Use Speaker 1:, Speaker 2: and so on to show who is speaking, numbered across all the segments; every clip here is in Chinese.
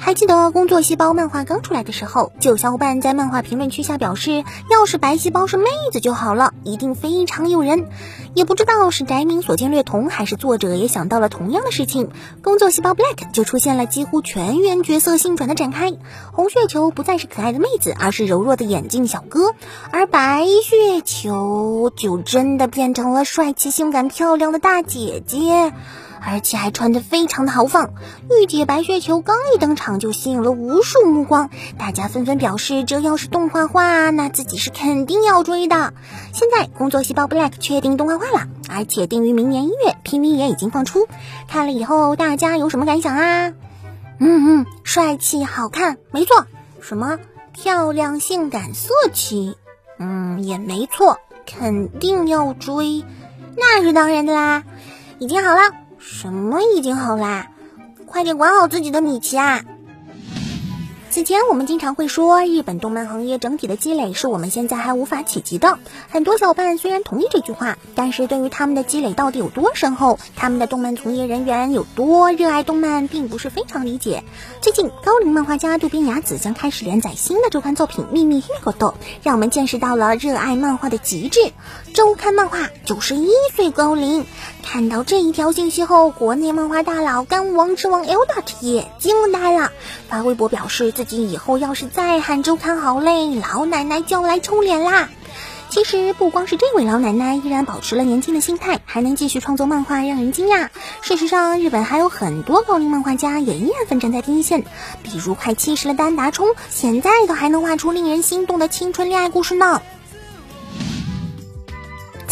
Speaker 1: 还记得工作细胞漫画刚出来的时候，就有小伙伴在漫画评论区下表示，要是白细胞是妹子就好了，一定非常诱人。也不知道是宅民所见略同，还是作者也想到了同样的事情，工作细胞 Black 就出现了几乎全员角色性转的展开。红血球不再是可爱的妹子，而是柔弱的眼镜小哥，而白血球就真的变成了帅气、性感、漂亮的大姐姐。而且还穿得非常的豪放，御姐白血球刚一登场就吸引了无数目光，大家纷纷表示这要是动画化，那自己是肯定要追的。现在工作细胞 Black 确定动画化而且定于明年一月，PV 也已经放出，看了以后大家有什么感想啊？嗯嗯，帅气好看，没错。什么漂亮性感色气？嗯，也没错，肯定要追，那是当然的啦。已经好了。什么已经好啦？快点管好自己的米奇啊！此前我们经常会说，日本动漫行业整体的积累是我们现在还无法企及的。很多小伙伴虽然同意这句话，但是对于他们的积累到底有多深厚，他们的动漫从业人员有多热爱动漫，并不是非常理解。最近，高龄漫画家渡边雅子将开始连载新的周刊作品《秘密黑狗豆》，让我们见识到了热爱漫画的极致。周刊漫画九十一岁高龄，看到这一条信息后，国内漫画大佬干王之王 L dot 也惊呆了，发微博表示。自己以后要是再喊周刊好嘞，老奶奶就要来抽脸啦！其实不光是这位老奶奶依然保持了年轻的心态，还能继续创作漫画，让人惊讶。事实上，日本还有很多高龄漫画家也依然奋战在第一线，比如快七十了的安达充，现在都还能画出令人心动的青春恋爱故事呢。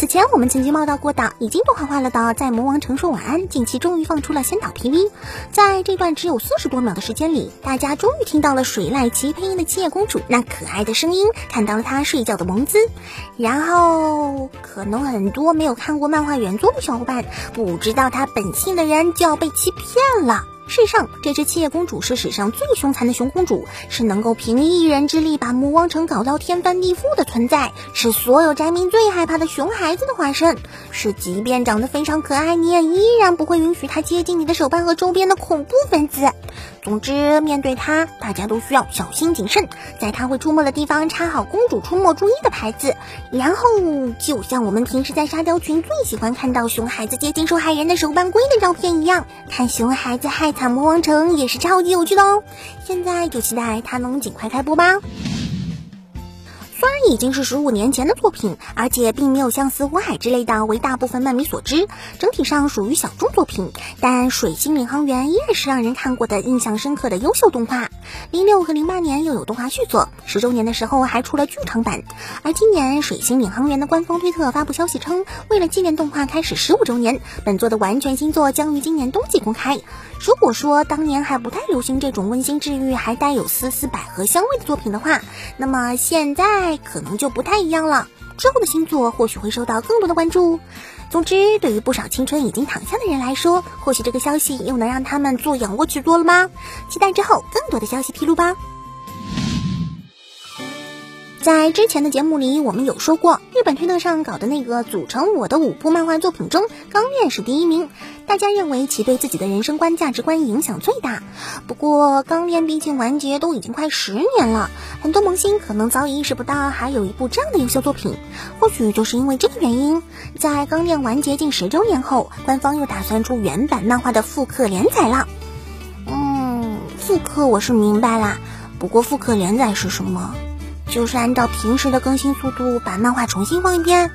Speaker 1: 前我们曾经报道过的，已经动画化了的《在魔王城说晚安》，近期终于放出了先导 PV。在这段只有四十多秒的时间里，大家终于听到了水濑奇配音的七叶公主那可爱的声音，看到了她睡觉的萌姿。然后，可能很多没有看过漫画原作的小伙伴，不知道她本性的人就要被欺骗了。世上，这只七叶公主是史上最凶残的熊公主，是能够凭一人之力把魔王城搞到天翻地覆的存在，是所有宅民最害怕的熊孩子的化身，是即便长得非常可爱，你也依然不会允许她接近你的手办和周边的恐怖分子。总之，面对她，大家都需要小心谨慎，在她会出没的地方插好“公主出没注意”的牌子，然后就像我们平时在沙雕群最喜欢看到熊孩子接近受害人的手办龟的照片一样，看熊孩子害。惨魔王城也是超级有趣的哦，现在就期待它能尽快开播吧。虽然已经是十五年前的作品，而且并没有像《死火海》之类的为大部分漫迷所知，整体上属于小众作品。但《水星领航员》依然是让人看过的印象深刻的优秀动画。零六和零八年又有动画续作，十周年的时候还出了剧场版。而今年《水星领航员》的官方推特发布消息称，为了纪念动画开始十五周年，本作的完全新作将于今年冬季公开。如果说当年还不太流行这种温馨治愈、还带有丝丝百合香味的作品的话，那么现在可能就不太一样了。之后的星座或许会受到更多的关注。总之，对于不少青春已经躺下的人来说，或许这个消息又能让他们做仰卧起坐了吗？期待之后更多的消息披露吧。在之前的节目里，我们有说过，日本推特上搞的那个组成我的五部漫画作品中，《钢炼》是第一名。大家认为其对自己的人生观、价值观影响最大。不过，《钢炼》毕竟完结都已经快十年了，很多萌新可能早已意识不到还有一部这样的优秀作品。或许就是因为这个原因，在《钢炼》完结近十周年后，官方又打算出原版漫画的复刻连载了。嗯，复刻我是明白啦，不过复刻连载是什么？就是按照平时的更新速度把漫画重新放一遍。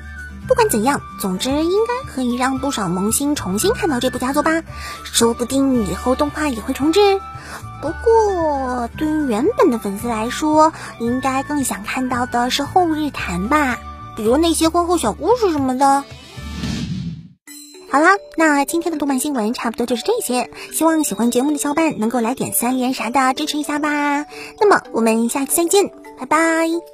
Speaker 1: 不管怎样，总之应该可以让不少萌新重新看到这部佳作吧。说不定以后动画也会重置。不过对于原本的粉丝来说，应该更想看到的是后日谈吧，比如那些婚后小故事什么的。好啦，那今天的动漫新闻差不多就是这些。希望喜欢节目的小伙伴能够来点三连啥的支持一下吧。那么我们下期再见。拜拜。